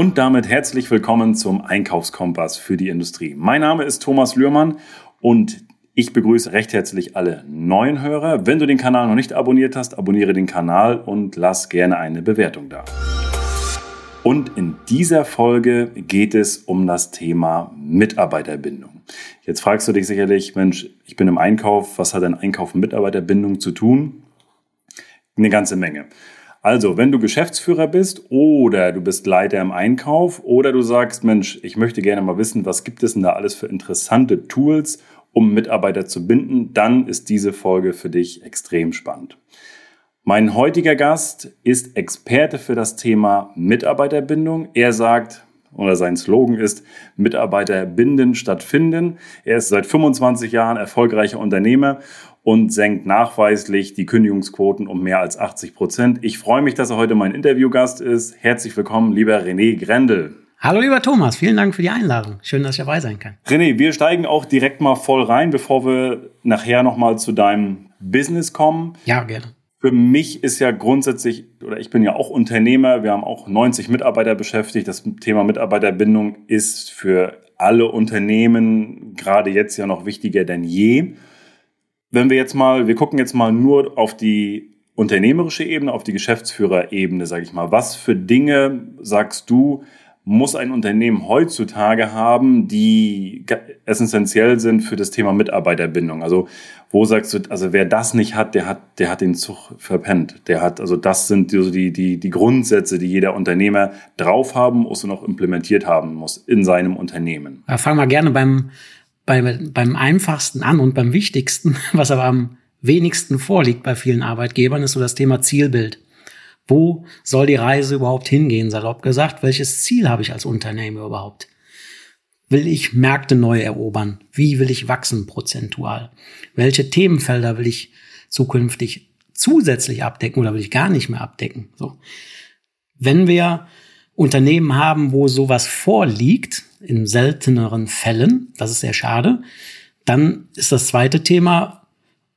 Und damit herzlich willkommen zum Einkaufskompass für die Industrie. Mein Name ist Thomas Lührmann und ich begrüße recht herzlich alle neuen Hörer. Wenn du den Kanal noch nicht abonniert hast, abonniere den Kanal und lass gerne eine Bewertung da. Und in dieser Folge geht es um das Thema Mitarbeiterbindung. Jetzt fragst du dich sicherlich, Mensch, ich bin im Einkauf, was hat ein Einkauf mit Mitarbeiterbindung zu tun? Eine ganze Menge. Also, wenn du Geschäftsführer bist oder du bist Leiter im Einkauf oder du sagst, Mensch, ich möchte gerne mal wissen, was gibt es denn da alles für interessante Tools, um Mitarbeiter zu binden, dann ist diese Folge für dich extrem spannend. Mein heutiger Gast ist Experte für das Thema Mitarbeiterbindung. Er sagt, oder sein Slogan ist Mitarbeiter binden statt finden. Er ist seit 25 Jahren erfolgreicher Unternehmer und senkt nachweislich die Kündigungsquoten um mehr als 80 Prozent. Ich freue mich, dass er heute mein Interviewgast ist. Herzlich willkommen, lieber René Grendel. Hallo lieber Thomas, vielen Dank für die Einladung. Schön, dass ich dabei sein kann. René, wir steigen auch direkt mal voll rein, bevor wir nachher nochmal zu deinem Business kommen. Ja, gerne. Für mich ist ja grundsätzlich, oder ich bin ja auch Unternehmer, wir haben auch 90 Mitarbeiter beschäftigt. Das Thema Mitarbeiterbindung ist für alle Unternehmen gerade jetzt ja noch wichtiger denn je. Wenn wir jetzt mal, wir gucken jetzt mal nur auf die unternehmerische Ebene, auf die Geschäftsführerebene, sage ich mal. Was für Dinge sagst du, muss ein Unternehmen heutzutage haben, die essentiell sind für das Thema Mitarbeiterbindung? Also wo sagst du, also wer das nicht hat, der hat, der hat den Zug verpennt. Der hat, also das sind so die, die, die Grundsätze, die jeder Unternehmer drauf haben muss und auch implementiert haben muss in seinem Unternehmen. Ja, fangen wir gerne beim bei, beim einfachsten an und beim wichtigsten, was aber am wenigsten vorliegt bei vielen Arbeitgebern, ist so das Thema Zielbild. Wo soll die Reise überhaupt hingehen, salopp gesagt? Welches Ziel habe ich als Unternehmer überhaupt? Will ich Märkte neu erobern? Wie will ich wachsen prozentual? Welche Themenfelder will ich zukünftig zusätzlich abdecken oder will ich gar nicht mehr abdecken? So. Wenn wir Unternehmen haben, wo sowas vorliegt, in selteneren Fällen, das ist sehr schade. Dann ist das zweite Thema,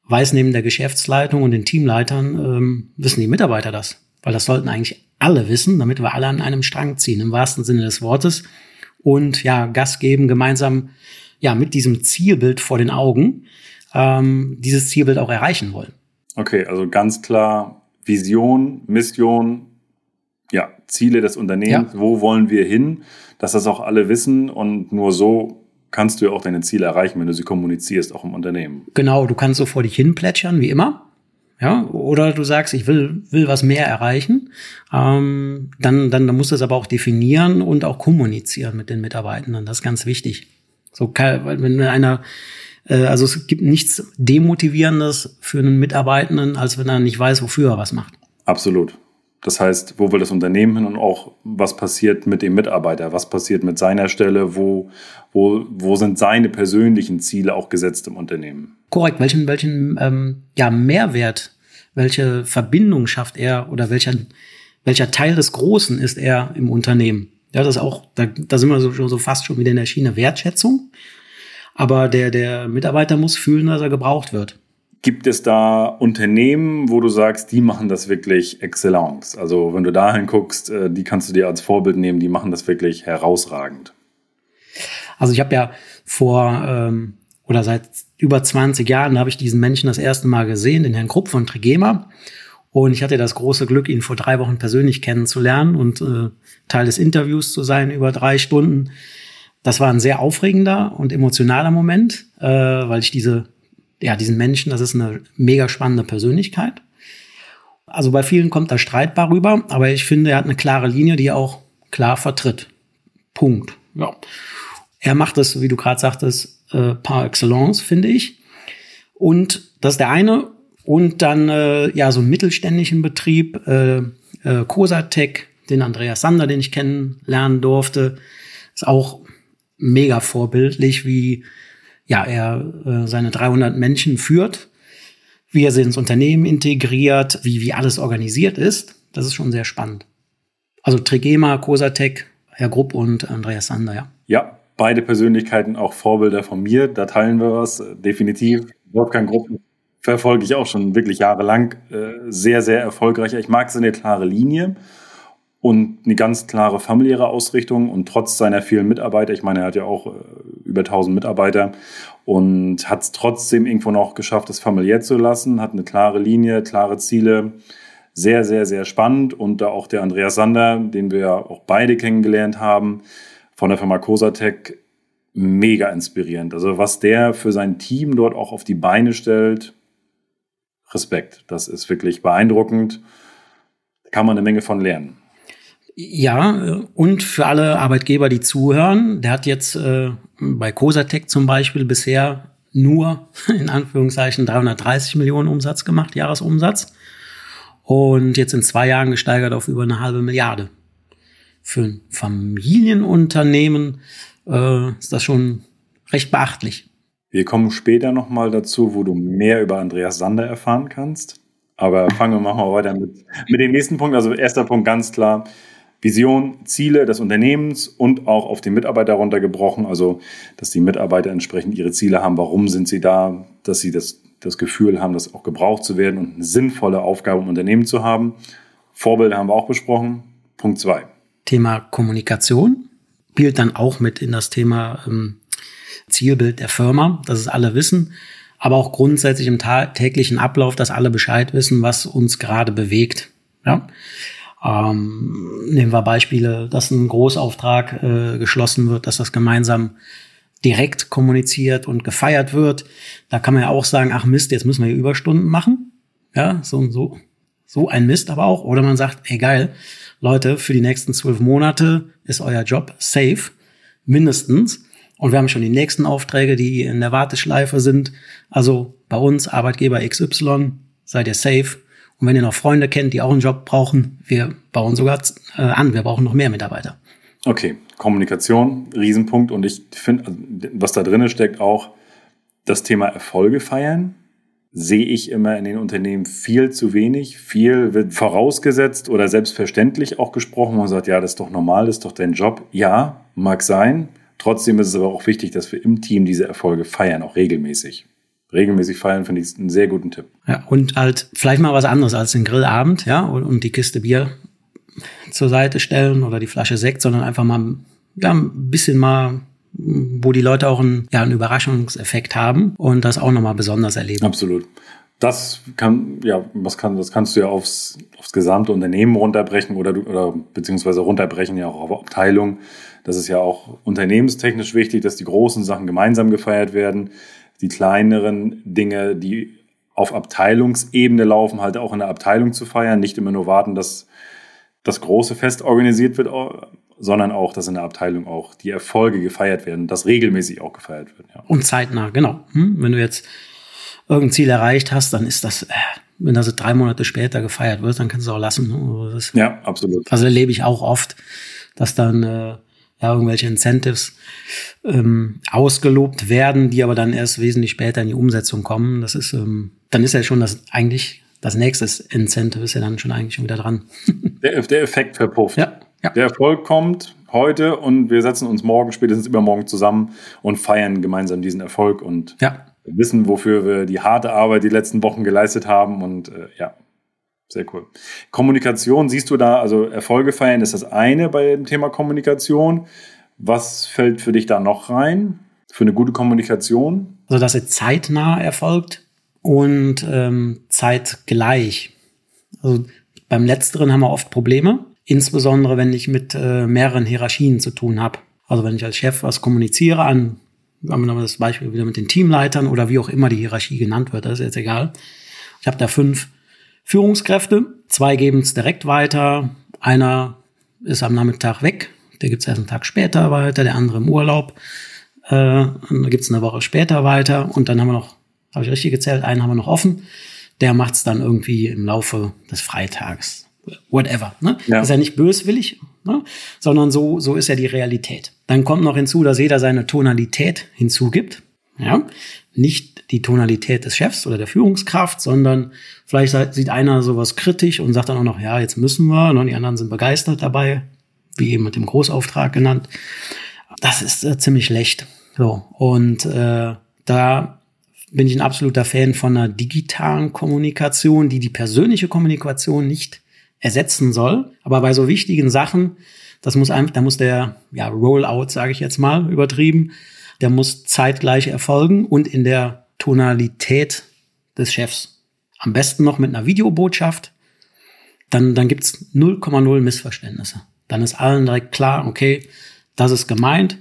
weiß neben der Geschäftsleitung und den Teamleitern, ähm, wissen die Mitarbeiter das? Weil das sollten eigentlich alle wissen, damit wir alle an einem Strang ziehen, im wahrsten Sinne des Wortes. Und ja, Gas geben, gemeinsam ja mit diesem Zielbild vor den Augen, ähm, dieses Zielbild auch erreichen wollen. Okay, also ganz klar Vision, Mission, ja, Ziele des Unternehmens, ja. wo wollen wir hin? dass das auch alle wissen und nur so kannst du ja auch deine Ziele erreichen, wenn du sie kommunizierst, auch im Unternehmen. Genau, du kannst so vor dich hin plätschern, wie immer. Ja, oder du sagst, ich will, will was mehr erreichen, ähm, dann, dann, dann musst du es aber auch definieren und auch kommunizieren mit den Mitarbeitenden. Das ist ganz wichtig. So, wenn einer, äh, also es gibt nichts Demotivierendes für einen Mitarbeitenden, als wenn er nicht weiß, wofür er was macht. Absolut. Das heißt, wo will das Unternehmen hin und auch was passiert mit dem Mitarbeiter? Was passiert mit seiner Stelle? Wo, wo, wo sind seine persönlichen Ziele auch gesetzt im Unternehmen? Korrekt. Welchen, welchen ähm, ja, Mehrwert, welche Verbindung schafft er oder welcher, welcher Teil des Großen ist er im Unternehmen? Ja, das ist auch, da, da sind wir so, so fast schon wieder in der Schiene Wertschätzung. Aber der, der Mitarbeiter muss fühlen, dass er gebraucht wird. Gibt es da Unternehmen, wo du sagst, die machen das wirklich Excellence? Also wenn du dahin guckst, äh, die kannst du dir als Vorbild nehmen, die machen das wirklich herausragend. Also ich habe ja vor ähm, oder seit über 20 Jahren habe ich diesen Menschen das erste Mal gesehen, den Herrn Krupp von Trigema. Und ich hatte das große Glück, ihn vor drei Wochen persönlich kennenzulernen und äh, Teil des Interviews zu sein über drei Stunden. Das war ein sehr aufregender und emotionaler Moment, äh, weil ich diese ja, diesen Menschen, das ist eine mega spannende Persönlichkeit. Also bei vielen kommt das streitbar rüber, aber ich finde, er hat eine klare Linie, die er auch klar vertritt. Punkt. Ja. Er macht es, wie du gerade sagtest, äh, par excellence, finde ich. Und das ist der eine. Und dann äh, ja so einen mittelständischen Betrieb, äh, äh, Cosatec, den Andreas Sander, den ich kennenlernen durfte, ist auch mega vorbildlich, wie ja, er äh, seine 300 Menschen führt, wie er sie ins Unternehmen integriert, wie, wie alles organisiert ist. Das ist schon sehr spannend. Also Trigema, Cosatec, Herr Grupp und Andreas Sander, ja. Ja, beide Persönlichkeiten auch Vorbilder von mir. Da teilen wir was, definitiv. Wolfgang Grupp verfolge ich auch schon wirklich jahrelang. Äh, sehr, sehr erfolgreich. Ich mag seine klare Linie. und eine ganz klare familiäre Ausrichtung und trotz seiner vielen Mitarbeiter, ich meine, er hat ja auch äh, über 1000 Mitarbeiter und hat es trotzdem irgendwo noch geschafft, es familiär zu lassen, hat eine klare Linie, klare Ziele. Sehr, sehr, sehr spannend und da auch der Andreas Sander, den wir ja auch beide kennengelernt haben, von der Firma Cosatec, mega inspirierend. Also was der für sein Team dort auch auf die Beine stellt, Respekt. Das ist wirklich beeindruckend. Da kann man eine Menge von lernen. Ja, und für alle Arbeitgeber, die zuhören, der hat jetzt äh, bei Cosatec zum Beispiel bisher nur in Anführungszeichen 330 Millionen Umsatz gemacht, Jahresumsatz. Und jetzt in zwei Jahren gesteigert auf über eine halbe Milliarde. Für ein Familienunternehmen äh, ist das schon recht beachtlich. Wir kommen später nochmal dazu, wo du mehr über Andreas Sander erfahren kannst. Aber fangen wir mal weiter mit, mit dem nächsten Punkt. Also erster Punkt ganz klar. Vision, Ziele des Unternehmens und auch auf die Mitarbeiter runtergebrochen. Also, dass die Mitarbeiter entsprechend ihre Ziele haben. Warum sind sie da? Dass sie das, das Gefühl haben, das auch gebraucht zu werden und eine sinnvolle Aufgabe im Unternehmen zu haben. Vorbilder haben wir auch besprochen. Punkt zwei. Thema Kommunikation spielt dann auch mit in das Thema ähm, Zielbild der Firma, dass es alle wissen, aber auch grundsätzlich im täglichen Ablauf, dass alle Bescheid wissen, was uns gerade bewegt. Ja? Ähm, nehmen wir Beispiele, dass ein Großauftrag äh, geschlossen wird, dass das gemeinsam direkt kommuniziert und gefeiert wird. Da kann man ja auch sagen, ach Mist, jetzt müssen wir hier Überstunden machen. Ja, so und so. So ein Mist aber auch. Oder man sagt, ey geil, Leute, für die nächsten zwölf Monate ist euer Job safe, mindestens. Und wir haben schon die nächsten Aufträge, die in der Warteschleife sind. Also bei uns, Arbeitgeber XY, seid ihr safe. Und wenn ihr noch Freunde kennt, die auch einen Job brauchen, wir bauen sogar äh, an, wir brauchen noch mehr Mitarbeiter. Okay, Kommunikation, Riesenpunkt. Und ich finde, also, was da drin steckt, auch das Thema Erfolge feiern, sehe ich immer in den Unternehmen viel zu wenig. Viel wird vorausgesetzt oder selbstverständlich auch gesprochen. Man sagt, ja, das ist doch normal, das ist doch dein Job. Ja, mag sein. Trotzdem ist es aber auch wichtig, dass wir im Team diese Erfolge feiern, auch regelmäßig regelmäßig feiern, finde ich einen sehr guten Tipp. Ja, und halt vielleicht mal was anderes als den Grillabend, ja, und, und die Kiste Bier zur Seite stellen oder die Flasche Sekt, sondern einfach mal ja, ein bisschen mal wo die Leute auch einen, ja, einen Überraschungseffekt haben und das auch nochmal besonders erleben. Absolut. Das kann, ja, was kann, das kannst du ja aufs, aufs gesamte Unternehmen runterbrechen oder, oder beziehungsweise runterbrechen ja auch auf Abteilung. Das ist ja auch unternehmenstechnisch wichtig, dass die großen Sachen gemeinsam gefeiert werden die kleineren Dinge, die auf Abteilungsebene laufen, halt auch in der Abteilung zu feiern. Nicht immer nur warten, dass das große Fest organisiert wird, sondern auch, dass in der Abteilung auch die Erfolge gefeiert werden, dass regelmäßig auch gefeiert wird. Ja. Und zeitnah, genau. Hm? Wenn du jetzt irgendein Ziel erreicht hast, dann ist das, äh, wenn das drei Monate später gefeiert wird, dann kannst du es auch lassen. Ne? Das, ja, absolut. Also erlebe ich auch oft, dass dann äh, ja, irgendwelche Incentives ähm, ausgelobt werden, die aber dann erst wesentlich später in die Umsetzung kommen. Das ist, ähm, dann ist ja schon das eigentlich das nächste Incentive ist ja dann schon eigentlich schon wieder dran. der, der Effekt verpufft. Ja, ja. Der Erfolg kommt heute und wir setzen uns morgen, spätestens übermorgen zusammen und feiern gemeinsam diesen Erfolg und ja. wissen, wofür wir die harte Arbeit die letzten Wochen geleistet haben und äh, ja, sehr cool. Kommunikation, siehst du da, also Erfolge feiern ist das eine bei dem Thema Kommunikation. Was fällt für dich da noch rein? Für eine gute Kommunikation? Also, dass sie zeitnah erfolgt und ähm, zeitgleich. Also beim Letzteren haben wir oft Probleme, insbesondere wenn ich mit äh, mehreren Hierarchien zu tun habe. Also wenn ich als Chef was kommuniziere an, haben wir nochmal das Beispiel wieder mit den Teamleitern oder wie auch immer die Hierarchie genannt wird, das ist jetzt egal. Ich habe da fünf Führungskräfte. Zwei geben es direkt weiter. Einer ist am Nachmittag weg. Der gibt es erst einen Tag später weiter. Der andere im Urlaub. Äh, dann gibt es eine Woche später weiter. Und dann haben wir noch, habe ich richtig gezählt, einen haben wir noch offen. Der macht es dann irgendwie im Laufe des Freitags. Whatever. Ne? Ja. Das ist ja nicht böswillig, ne? sondern so, so ist ja die Realität. Dann kommt noch hinzu, dass jeder seine Tonalität hinzugibt. Ja? Nicht die Tonalität des Chefs oder der Führungskraft, sondern vielleicht sieht einer sowas kritisch und sagt dann auch noch, ja, jetzt müssen wir, und die anderen sind begeistert dabei, wie eben mit dem Großauftrag genannt. Das ist äh, ziemlich schlecht. So, und äh, da bin ich ein absoluter Fan von einer digitalen Kommunikation, die die persönliche Kommunikation nicht ersetzen soll. Aber bei so wichtigen Sachen, das muss einfach, da muss der ja, Rollout, sage ich jetzt mal, übertrieben, der muss zeitgleich erfolgen und in der Tonalität des Chefs. Am besten noch mit einer Videobotschaft. Dann, dann gibt's 0,0 Missverständnisse. Dann ist allen direkt klar, okay, das ist gemeint,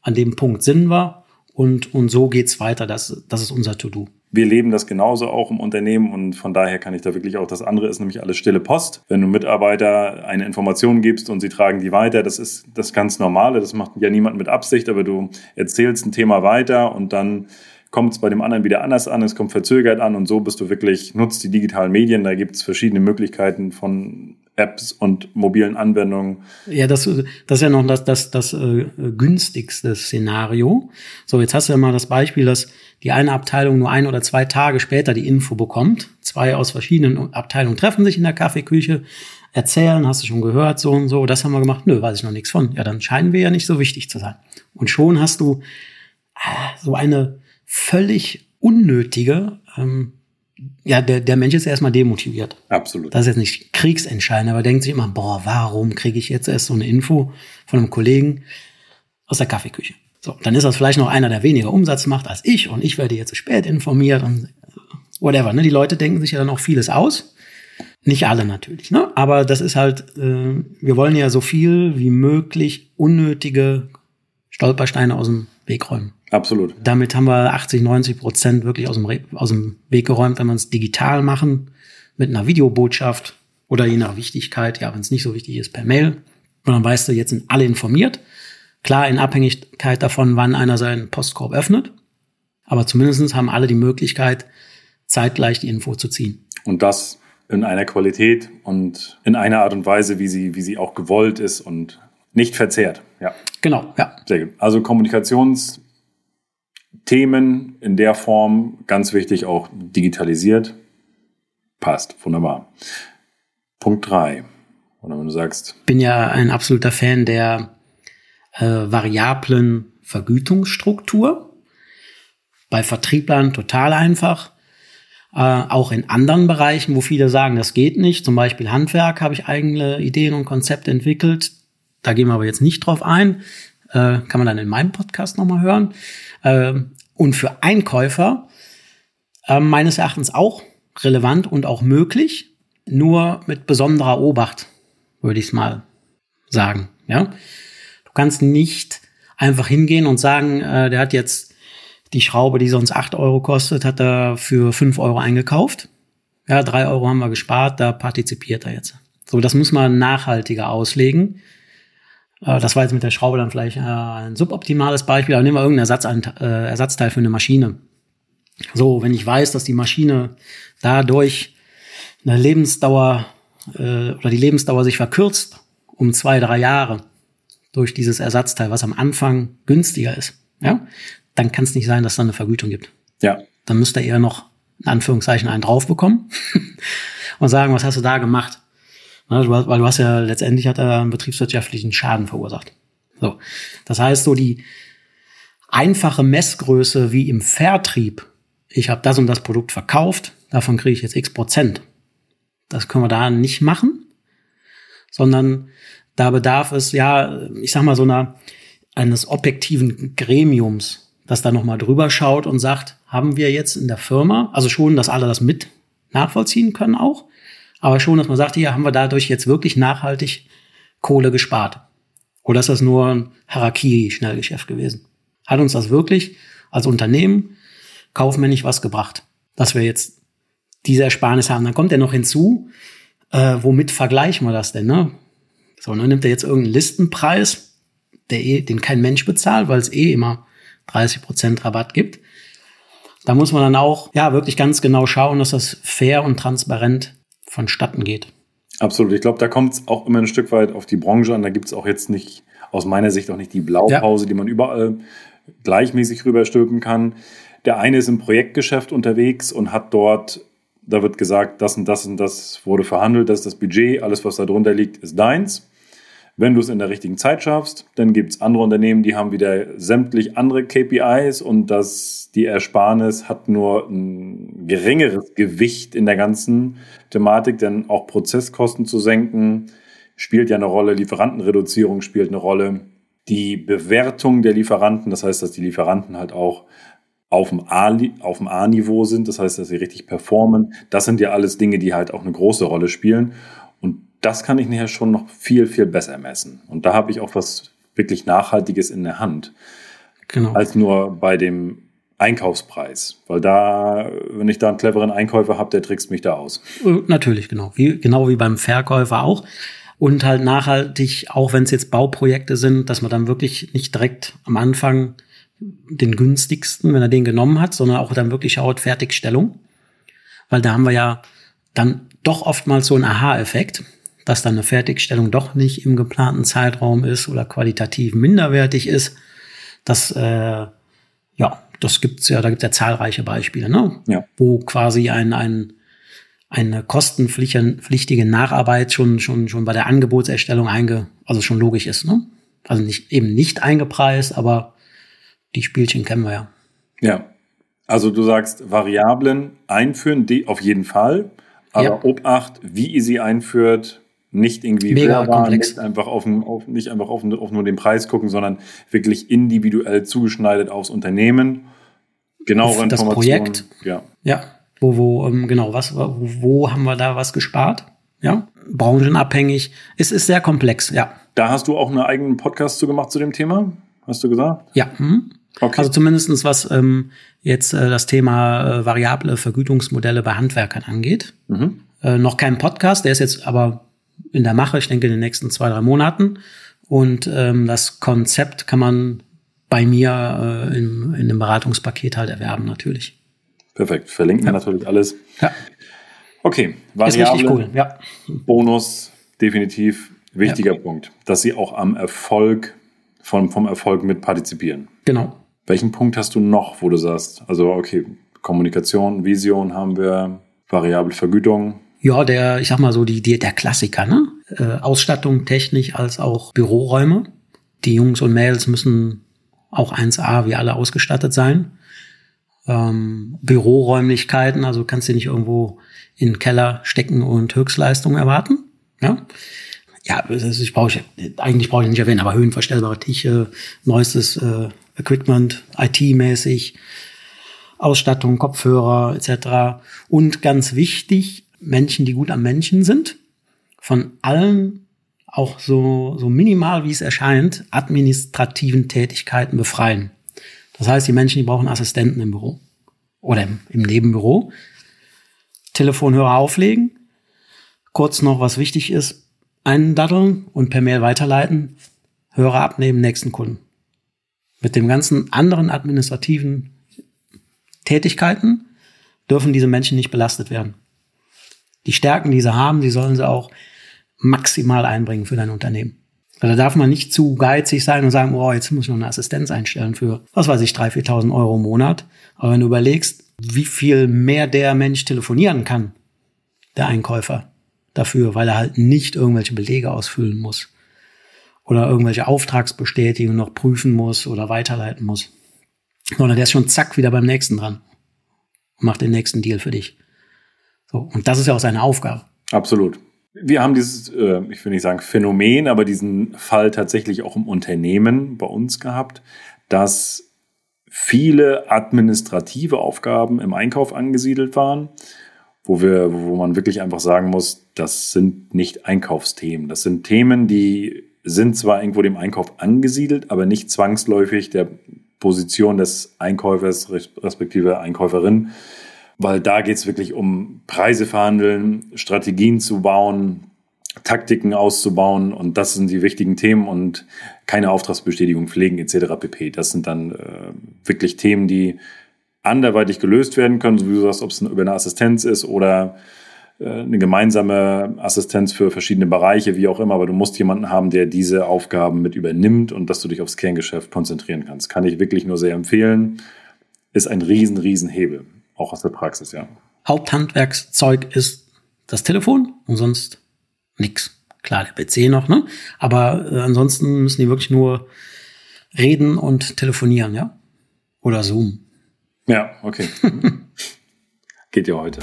an dem Punkt sind wir und, und so geht's weiter. Das, das ist unser To-Do wir leben das genauso auch im Unternehmen und von daher kann ich da wirklich auch das andere ist nämlich alles stille Post. Wenn du Mitarbeiter eine Information gibst und sie tragen die weiter, das ist das ganz normale, das macht ja niemand mit Absicht, aber du erzählst ein Thema weiter und dann kommt es bei dem anderen wieder anders an, es kommt verzögert an und so bist du wirklich, nutzt die digitalen Medien, da gibt es verschiedene Möglichkeiten von Apps und mobilen Anwendungen. Ja, das, das ist ja noch das, das, das äh, günstigste Szenario. So, jetzt hast du ja mal das Beispiel, dass die eine Abteilung nur ein oder zwei Tage später die Info bekommt. Zwei aus verschiedenen Abteilungen treffen sich in der Kaffeeküche, erzählen, hast du schon gehört, so und so, das haben wir gemacht. Nö, weiß ich noch nichts von. Ja, dann scheinen wir ja nicht so wichtig zu sein. Und schon hast du äh, so eine völlig unnötige ähm, ja, der, der Mensch ist erstmal demotiviert. Absolut. Das ist jetzt nicht kriegsentscheidend, aber denkt sich immer, boah, warum kriege ich jetzt erst so eine Info von einem Kollegen aus der Kaffeeküche? So, dann ist das vielleicht noch einer, der weniger Umsatz macht als ich und ich werde jetzt zu spät informiert und whatever. Ne? Die Leute denken sich ja dann auch vieles aus. Nicht alle natürlich, ne? Aber das ist halt, äh, wir wollen ja so viel wie möglich unnötige Stolpersteine aus dem Weg räumen. Absolut. Damit haben wir 80, 90 Prozent wirklich aus dem, aus dem Weg geräumt, wenn wir es digital machen, mit einer Videobotschaft oder je nach Wichtigkeit, ja, wenn es nicht so wichtig ist, per Mail. Und dann weißt du, jetzt sind alle informiert. Klar, in Abhängigkeit davon, wann einer seinen Postkorb öffnet. Aber zumindest haben alle die Möglichkeit, zeitgleich die Info zu ziehen. Und das in einer Qualität und in einer Art und Weise, wie sie, wie sie auch gewollt ist und nicht verzerrt. Ja. Genau, ja. Sehr gut. Also Kommunikations Themen in der Form, ganz wichtig, auch digitalisiert. Passt, wunderbar. Punkt drei. Oder wenn du sagst. Bin ja ein absoluter Fan der äh, variablen Vergütungsstruktur. Bei Vertrieblern total einfach. Äh, auch in anderen Bereichen, wo viele sagen, das geht nicht. Zum Beispiel Handwerk habe ich eigene Ideen und Konzepte entwickelt. Da gehen wir aber jetzt nicht drauf ein. Äh, kann man dann in meinem Podcast nochmal hören. Ähm, und für Einkäufer äh, meines Erachtens auch relevant und auch möglich, nur mit besonderer Obacht, würde ich es mal sagen. Ja, du kannst nicht einfach hingehen und sagen, äh, der hat jetzt die Schraube, die sonst acht Euro kostet, hat er für fünf Euro eingekauft. Ja, drei Euro haben wir gespart, da partizipiert er jetzt. So, das muss man nachhaltiger auslegen. Äh, das war jetzt mit der Schraube dann vielleicht äh, ein suboptimales Beispiel, aber nehmen wir irgendeinen Ersatz, äh, Ersatzteil für eine Maschine. So, wenn ich weiß, dass die Maschine dadurch eine Lebensdauer oder die Lebensdauer sich verkürzt um zwei, drei Jahre durch dieses Ersatzteil, was am Anfang günstiger ist, ja, dann kann es nicht sein, dass es da eine Vergütung gibt. Ja. Dann müsste er eher noch in Anführungszeichen einen drauf bekommen und sagen, was hast du da gemacht? Ne, weil du hast ja letztendlich hat er einen betriebswirtschaftlichen Schaden verursacht. So. Das heißt, so die einfache Messgröße wie im Vertrieb, ich habe das und das Produkt verkauft, davon kriege ich jetzt x Prozent. Das können wir da nicht machen, sondern da bedarf es ja, ich sag mal, so einer, eines objektiven Gremiums, das da nochmal drüber schaut und sagt, haben wir jetzt in der Firma, also schon, dass alle das mit nachvollziehen können auch, aber schon, dass man sagt, hier haben wir dadurch jetzt wirklich nachhaltig Kohle gespart. Oder ist das nur ein Harakiri-Schnellgeschäft gewesen? Hat uns das wirklich als Unternehmen kaufmännisch was gebracht, dass wir jetzt diese Ersparnis haben? Dann kommt ja noch hinzu, äh, womit vergleichen wir das denn? Ne? So, dann nimmt er jetzt irgendeinen Listenpreis, der eh, den kein Mensch bezahlt, weil es eh immer 30 Prozent Rabatt gibt. Da muss man dann auch ja wirklich ganz genau schauen, dass das fair und transparent vonstatten geht. Absolut. Ich glaube, da kommt es auch immer ein Stück weit auf die Branche an. Da gibt es auch jetzt nicht, aus meiner Sicht auch nicht die Blaupause, ja. die man überall gleichmäßig rüberstülpen kann. Der eine ist im Projektgeschäft unterwegs und hat dort, da wird gesagt, das und das und das wurde verhandelt, das ist das Budget, alles, was da drunter liegt, ist deins. Wenn du es in der richtigen Zeit schaffst, dann gibt es andere Unternehmen, die haben wieder sämtlich andere KPIs und das, die Ersparnis hat nur ein geringeres Gewicht in der ganzen Thematik, denn auch Prozesskosten zu senken spielt ja eine Rolle, Lieferantenreduzierung spielt eine Rolle, die Bewertung der Lieferanten, das heißt, dass die Lieferanten halt auch auf dem A-Niveau sind, das heißt, dass sie richtig performen. Das sind ja alles Dinge, die halt auch eine große Rolle spielen das kann ich nachher schon noch viel, viel besser messen. Und da habe ich auch was wirklich Nachhaltiges in der Hand. Genau. Als nur bei dem Einkaufspreis. Weil da, wenn ich da einen cleveren Einkäufer habe, der trickst mich da aus. Äh, natürlich, genau. Wie, genau wie beim Verkäufer auch. Und halt nachhaltig, auch wenn es jetzt Bauprojekte sind, dass man dann wirklich nicht direkt am Anfang den günstigsten, wenn er den genommen hat, sondern auch dann wirklich schaut, Fertigstellung. Weil da haben wir ja dann doch oftmals so einen Aha-Effekt dass dann eine Fertigstellung doch nicht im geplanten Zeitraum ist oder qualitativ minderwertig ist. Das, äh, ja, das gibt's ja, da gibt's ja zahlreiche Beispiele, ne? Ja. Wo quasi ein, ein, eine kostenpflichtige Nacharbeit schon, schon, schon bei der Angebotserstellung einge, also schon logisch ist, ne? Also nicht, eben nicht eingepreist, aber die Spielchen kennen wir ja. Ja. Also du sagst Variablen einführen, die auf jeden Fall. Aber ja. Obacht, wie ihr sie einführt, nicht irgendwie Mega komplex. nicht einfach, auf, auf, nicht einfach auf, auf, nur den Preis gucken, sondern wirklich individuell zugeschneidert aufs Unternehmen. Genauere das Projekt. Ja. Ja. Wo, wo, ähm, genau, was, wo, wo haben wir da was gespart? Ja. Branchenabhängig. Es ist sehr komplex, ja. Da hast du auch einen eigenen Podcast zu gemacht zu dem Thema? Hast du gesagt? Ja. Hm. Okay. Also zumindestens was ähm, jetzt äh, das Thema äh, variable Vergütungsmodelle bei Handwerkern angeht. Mhm. Äh, noch kein Podcast, der ist jetzt aber in der Mache, ich denke in den nächsten zwei, drei Monaten. Und ähm, das Konzept kann man bei mir äh, in, in dem Beratungspaket halt erwerben, natürlich. Perfekt. Verlinken ja. wir natürlich alles. Ja. Okay, Variable, ist richtig cool, ja. Bonus, definitiv wichtiger ja. Punkt, dass sie auch am Erfolg, vom, vom Erfolg mit partizipieren. Genau. Welchen Punkt hast du noch, wo du sagst, also okay, Kommunikation, Vision haben wir, variable Vergütung, ja, der, ich sag mal so, die, die, der Klassiker, ne? Äh, Ausstattung, technisch als auch Büroräume. Die Jungs und Mädels müssen auch 1A wie alle ausgestattet sein. Ähm, Büroräumlichkeiten, also kannst du nicht irgendwo in den Keller stecken und Höchstleistungen erwarten. Ja, ja das ich brauche ich, eigentlich brauche ich nicht erwähnen, aber höhenverstellbare Tische, neuestes äh, Equipment, IT-mäßig, Ausstattung, Kopfhörer etc. Und ganz wichtig, Menschen, die gut am Menschen sind, von allen auch so, so minimal wie es erscheint, administrativen Tätigkeiten befreien. Das heißt, die Menschen, die brauchen Assistenten im Büro oder im, im Nebenbüro. Telefonhörer auflegen. Kurz noch, was wichtig ist, einen daddeln und per Mail weiterleiten. Hörer abnehmen, nächsten Kunden. Mit dem ganzen anderen administrativen Tätigkeiten dürfen diese Menschen nicht belastet werden die Stärken, die sie haben, die sollen sie auch maximal einbringen für dein Unternehmen. Also da darf man nicht zu geizig sein und sagen, oh, jetzt muss ich noch eine Assistenz einstellen für, was weiß ich, 3.000, 4.000 Euro im Monat. Aber wenn du überlegst, wie viel mehr der Mensch telefonieren kann, der Einkäufer, dafür, weil er halt nicht irgendwelche Belege ausfüllen muss oder irgendwelche Auftragsbestätigungen noch prüfen muss oder weiterleiten muss, sondern der ist schon zack wieder beim nächsten dran und macht den nächsten Deal für dich. So, und das ist ja auch seine Aufgabe. Absolut. Wir haben dieses, äh, ich will nicht sagen Phänomen, aber diesen Fall tatsächlich auch im Unternehmen bei uns gehabt, dass viele administrative Aufgaben im Einkauf angesiedelt waren, wo wir, wo man wirklich einfach sagen muss, das sind nicht Einkaufsthemen. Das sind Themen, die sind zwar irgendwo dem Einkauf angesiedelt, aber nicht zwangsläufig der Position des Einkäufers respektive Einkäuferin weil da geht es wirklich um Preise verhandeln, Strategien zu bauen, Taktiken auszubauen und das sind die wichtigen Themen und keine Auftragsbestätigung pflegen etc. pp. Das sind dann äh, wirklich Themen, die anderweitig gelöst werden können, so wie du sagst, ob es über eine Assistenz ist oder äh, eine gemeinsame Assistenz für verschiedene Bereiche, wie auch immer, aber du musst jemanden haben, der diese Aufgaben mit übernimmt und dass du dich aufs Kerngeschäft konzentrieren kannst. Kann ich wirklich nur sehr empfehlen. Ist ein riesen, riesen Hebel. Auch aus der Praxis, ja. Haupthandwerkszeug ist das Telefon und sonst nix. Klar, der PC noch, ne? Aber äh, ansonsten müssen die wirklich nur reden und telefonieren, ja? Oder Zoom. Ja, okay. Geht ja heute.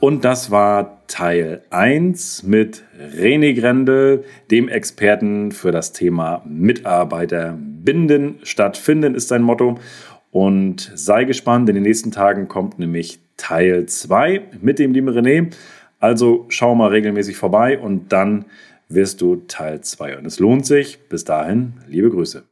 Und das war Teil 1 mit René Grendel, dem Experten für das Thema Mitarbeiter binden statt finden ist sein Motto. Und sei gespannt, in den nächsten Tagen kommt nämlich Teil 2 mit dem lieben René. Also schau mal regelmäßig vorbei und dann wirst du Teil 2. Und es lohnt sich. Bis dahin, liebe Grüße.